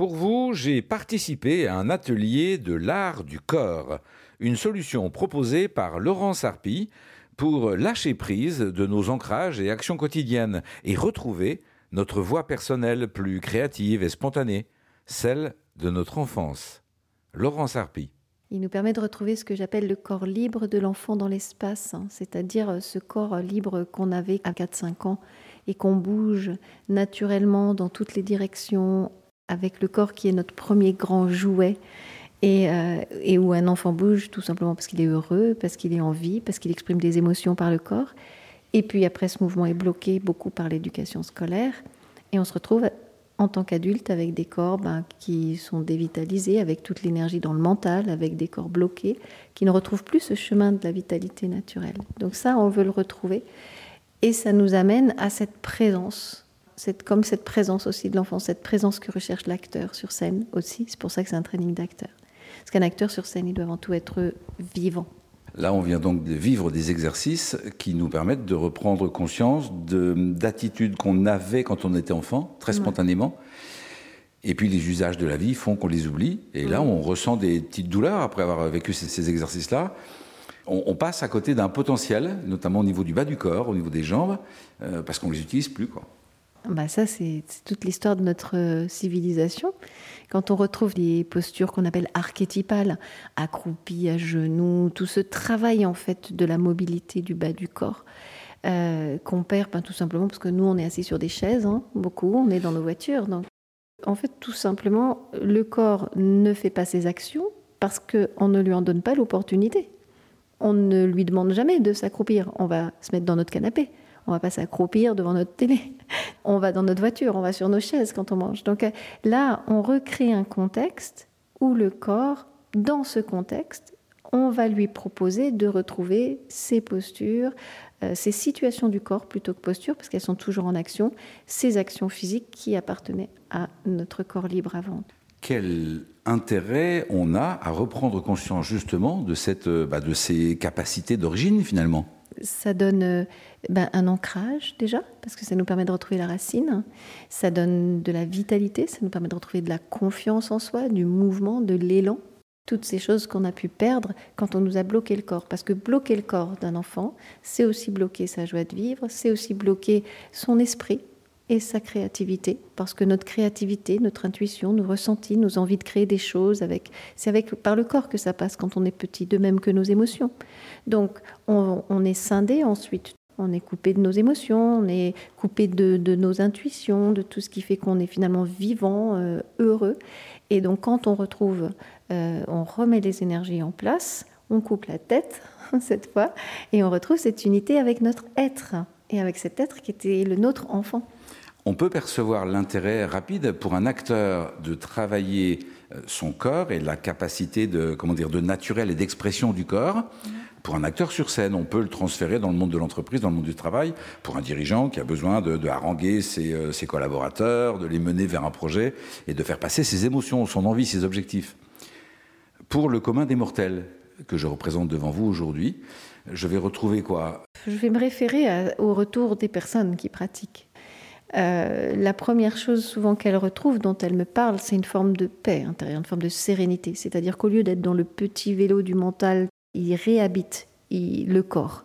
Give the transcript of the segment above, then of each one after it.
Pour vous, j'ai participé à un atelier de l'art du corps, une solution proposée par Laurent Sarpi pour lâcher prise de nos ancrages et actions quotidiennes et retrouver notre voix personnelle plus créative et spontanée, celle de notre enfance. Laurent Sarpi. Il nous permet de retrouver ce que j'appelle le corps libre de l'enfant dans l'espace, hein, c'est-à-dire ce corps libre qu'on avait à 4-5 ans et qu'on bouge naturellement dans toutes les directions avec le corps qui est notre premier grand jouet et, euh, et où un enfant bouge tout simplement parce qu'il est heureux, parce qu'il est en vie, parce qu'il exprime des émotions par le corps. Et puis après, ce mouvement est bloqué beaucoup par l'éducation scolaire et on se retrouve en tant qu'adulte avec des corps ben, qui sont dévitalisés, avec toute l'énergie dans le mental, avec des corps bloqués, qui ne retrouvent plus ce chemin de la vitalité naturelle. Donc ça, on veut le retrouver. Et ça nous amène à cette présence, cette, comme cette présence aussi de l'enfant, cette présence que recherche l'acteur sur scène aussi. C'est pour ça que c'est un training d'acteur. Parce qu'un acteur sur scène, il doit avant tout être vivant. Là, on vient donc de vivre des exercices qui nous permettent de reprendre conscience d'attitudes qu'on avait quand on était enfant, très spontanément. Et puis les usages de la vie font qu'on les oublie. Et là, on ressent des petites douleurs après avoir vécu ces, exercices-là. On, passe à côté d'un potentiel, notamment au niveau du bas du corps, au niveau des jambes, euh, parce qu'on ne les utilise plus. Quoi. Bah ça, c'est toute l'histoire de notre euh, civilisation. Quand on retrouve des postures qu'on appelle archétypales, accroupies, à genoux, tout ce travail en fait de la mobilité du bas du corps, euh, qu'on perd ben, tout simplement parce que nous, on est assis sur des chaises, hein, beaucoup, on est dans nos voitures. Donc, en fait, tout simplement, le corps ne fait pas ses actions parce qu'on ne lui en donne pas l'opportunité. On ne lui demande jamais de s'accroupir. On va se mettre dans notre canapé. On va pas s'accroupir devant notre télé. On va dans notre voiture, on va sur nos chaises quand on mange. Donc euh, là, on recrée un contexte où le corps, dans ce contexte, on va lui proposer de retrouver ses postures, euh, ses situations du corps plutôt que postures, parce qu'elles sont toujours en action, ces actions physiques qui appartenaient à notre corps libre avant. Quel intérêt on a à reprendre conscience justement de, cette, euh, bah, de ces capacités d'origine finalement? Ça donne euh, ben, un ancrage déjà, parce que ça nous permet de retrouver la racine. Ça donne de la vitalité, ça nous permet de retrouver de la confiance en soi, du mouvement, de l'élan. Toutes ces choses qu'on a pu perdre quand on nous a bloqué le corps. Parce que bloquer le corps d'un enfant, c'est aussi bloquer sa joie de vivre, c'est aussi bloquer son esprit, et sa créativité, parce que notre créativité, notre intuition, nos ressentis, nos envies de créer des choses, avec, c'est avec, par le corps que ça passe quand on est petit, de même que nos émotions. Donc on, est scindé ensuite, on est coupé de nos émotions, on est coupé de, nos intuitions, de tout ce qui fait qu'on est finalement vivant, euh, heureux. Et donc quand on retrouve, euh, on remet les énergies en place, on coupe la tête cette fois, et on retrouve cette unité avec notre être, et avec cet être qui était le nôtre enfant on peut percevoir l'intérêt rapide pour un acteur de travailler euh, son corps et la capacité de, comment dire, de naturel et d'expression du corps. Pour un acteur sur scène, on peut le transférer dans le monde de l'entreprise, dans le monde du travail. Pour un dirigeant qui a besoin de, haranguer ses, euh, ses, collaborateurs, de les mener vers un projet et de faire passer ses émotions, son envie, ses objectifs. Pour le commun des mortels que je représente devant vous aujourd'hui, je vais retrouver quoi? Je vais me référer au retour des personnes qui pratiquent. Euh, la première chose souvent qu'elle retrouve, dont elle me parle, c'est une forme de paix intérieure, une forme de sérénité. C'est-à-dire qu'au lieu d'être dans le petit vélo du mental, il réhabite le corps.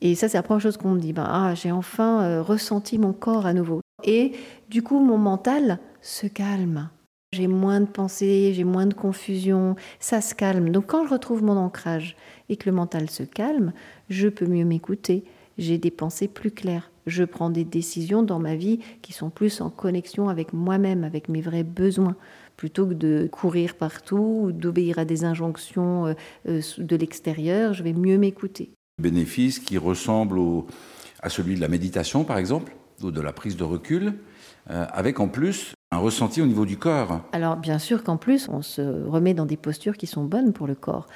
Et ça, c'est la première chose qu'on me dit. Ben, ah, j'ai enfin euh, ressenti mon corps à nouveau. Et du coup, mon mental se calme. J'ai moins de pensées, j'ai moins de confusion, ça se calme. Donc quand je retrouve mon ancrage et que le mental se calme, je peux mieux m'écouter, j'ai des pensées plus claires, je prends des décisions dans ma vie qui sont plus en connexion avec moi-même, avec mes vrais besoins, plutôt que de courir partout ou d'obéir à des injonctions euh, euh, de l'extérieur, je vais mieux m'écouter. Bénéfice qui ressemble à celui de la méditation, par exemple, ou de la prise de recul, euh, avec en plus un ressenti au niveau du corps. Alors bien sûr qu'en plus, on se remet dans des postures qui sont bonnes pour le corps.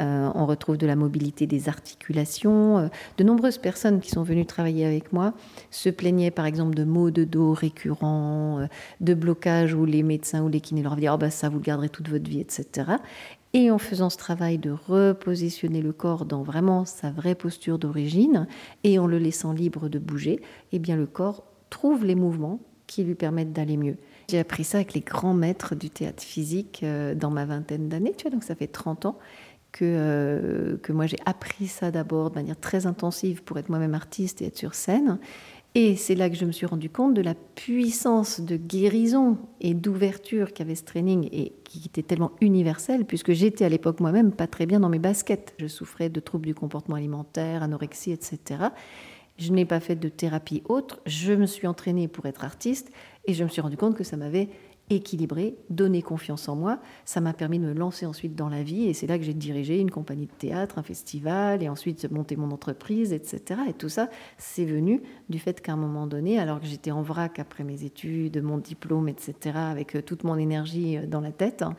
Euh, on retrouve de la mobilité des articulations. Euh, de nombreuses personnes qui sont venues travailler avec moi se plaignaient par exemple de maux de dos récurrents, euh, de blocages où les médecins ou les kinés leur disaient oh bah, ça vous le garderez toute votre vie, etc. Et en faisant ce travail de repositionner le corps dans vraiment sa vraie posture d'origine et en le laissant libre de bouger, eh bien le corps trouve les mouvements qui lui permettent d'aller mieux. J'ai appris ça avec les grands maîtres du théâtre physique dans ma vingtaine d'années, tu vois, donc ça fait 30 ans que, euh, que moi j'ai appris ça d'abord de manière très intensive pour être moi-même artiste et être sur scène. Et c'est là que je me suis rendu compte de la puissance de guérison et d'ouverture qu'avait ce training et qui était tellement universel, puisque j'étais à l'époque moi-même pas très bien dans mes baskets. Je souffrais de troubles du comportement alimentaire, anorexie, etc. Je n'ai pas fait de thérapie autre. Je me suis entraînée pour être artiste et je me suis rendu compte que ça m'avait équilibré, donner confiance en moi. Ça m'a permis de me lancer ensuite dans la vie et c'est là que j'ai dirigé une compagnie de théâtre, un festival et ensuite monter mon entreprise, etc. Et tout ça, c'est venu du fait qu'à un moment donné, alors que j'étais en vrac après mes études, mon diplôme, etc., avec euh, toute mon énergie euh, dans la tête, hein,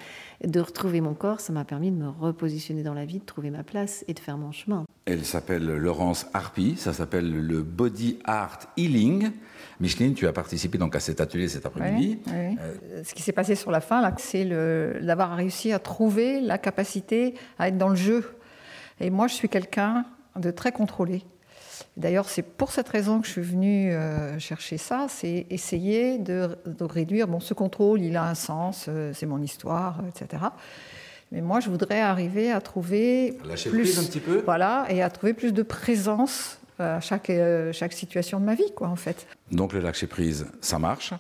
de retrouver mon corps, ça m'a permis de me repositionner dans la vie, de trouver ma place et de faire mon chemin. Elle s'appelle Laurence Harpy, ça s'appelle le Body Art Healing. Micheline, tu as participé donc à cet atelier cet après-midi. Euh, ce qui s'est passé sur la fin, c'est d'avoir réussi à trouver la capacité à être dans le jeu. Et moi, je suis quelqu'un de très contrôlé. D'ailleurs, c'est pour cette raison que je suis venue euh, chercher ça, c'est essayer de, réduire. Bon, ce contrôle, il a un sens, euh, c'est mon histoire, etc. Mais moi, je voudrais arriver à trouver Lâcher plus, un petit peu. Voilà, et à trouver plus de présence à chaque, euh, chaque situation de ma vie, quoi, en fait. Donc le lâcher prise, ça marche.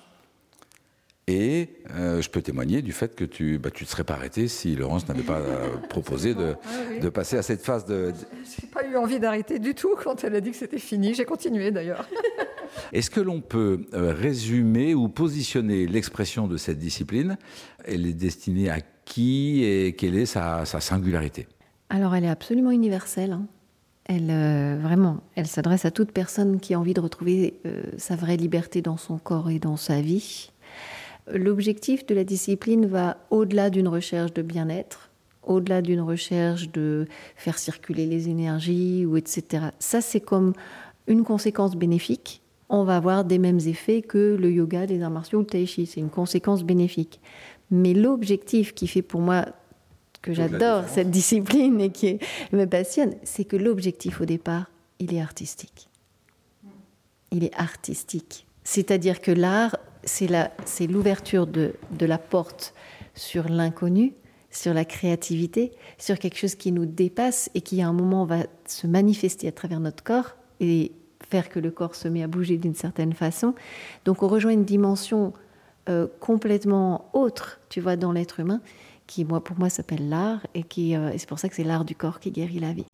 Et euh, je peux témoigner du fait que tu bah, tu te serais pas arrêté si Laurence n'avait pas euh, proposé de, ah de, passer à cette phase de. J'ai pas eu envie d'arrêter du tout quand elle a dit que c'était fini. J'ai continué d'ailleurs. Est-ce que l'on peut résumer ou positionner l'expression de cette discipline? Elle est destinée à qui et quelle est sa, sa singularité? Alors elle est absolument universelle. Hein. Elle, euh, vraiment, elle s'adresse à toute personne qui a envie de retrouver euh, sa vraie liberté dans son corps et dans sa vie. L'objectif de la discipline va au-delà d'une recherche de bien-être, au-delà d'une recherche de faire circuler les énergies ou etc. Ça, c'est comme une conséquence bénéfique. On va avoir des mêmes effets que le yoga, les arts martiaux ou le tai chi. C'est une conséquence bénéfique. Mais l'objectif qui fait pour moi que j'adore cette discipline et qui me passionne, c'est que l'objectif au départ, il est artistique. Il est artistique. C'est-à-dire que l'art, c'est l'ouverture de, de la porte sur l'inconnu, sur la créativité, sur quelque chose qui nous dépasse et qui à un moment va se manifester à travers notre corps et faire que le corps se met à bouger d'une certaine façon. Donc on rejoint une dimension euh, complètement autre, tu vois, dans l'être humain qui moi, pour moi s'appelle l'art et, euh, c'est pour ça que c'est l'art du corps qui guérit la vie.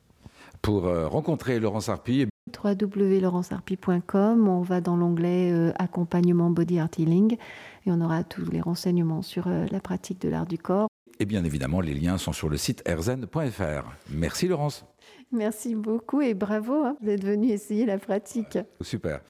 Pour euh, rencontrer Laurence Harpy, www.laurenceharpy.com, on va dans l'onglet euh, accompagnement body art healing et on aura tous les renseignements sur la pratique de l'art du corps. Et bien évidemment, les liens sont sur le site erzen.fr. Merci Laurence. Merci beaucoup et bravo hein, d'être venu essayer la pratique. Super.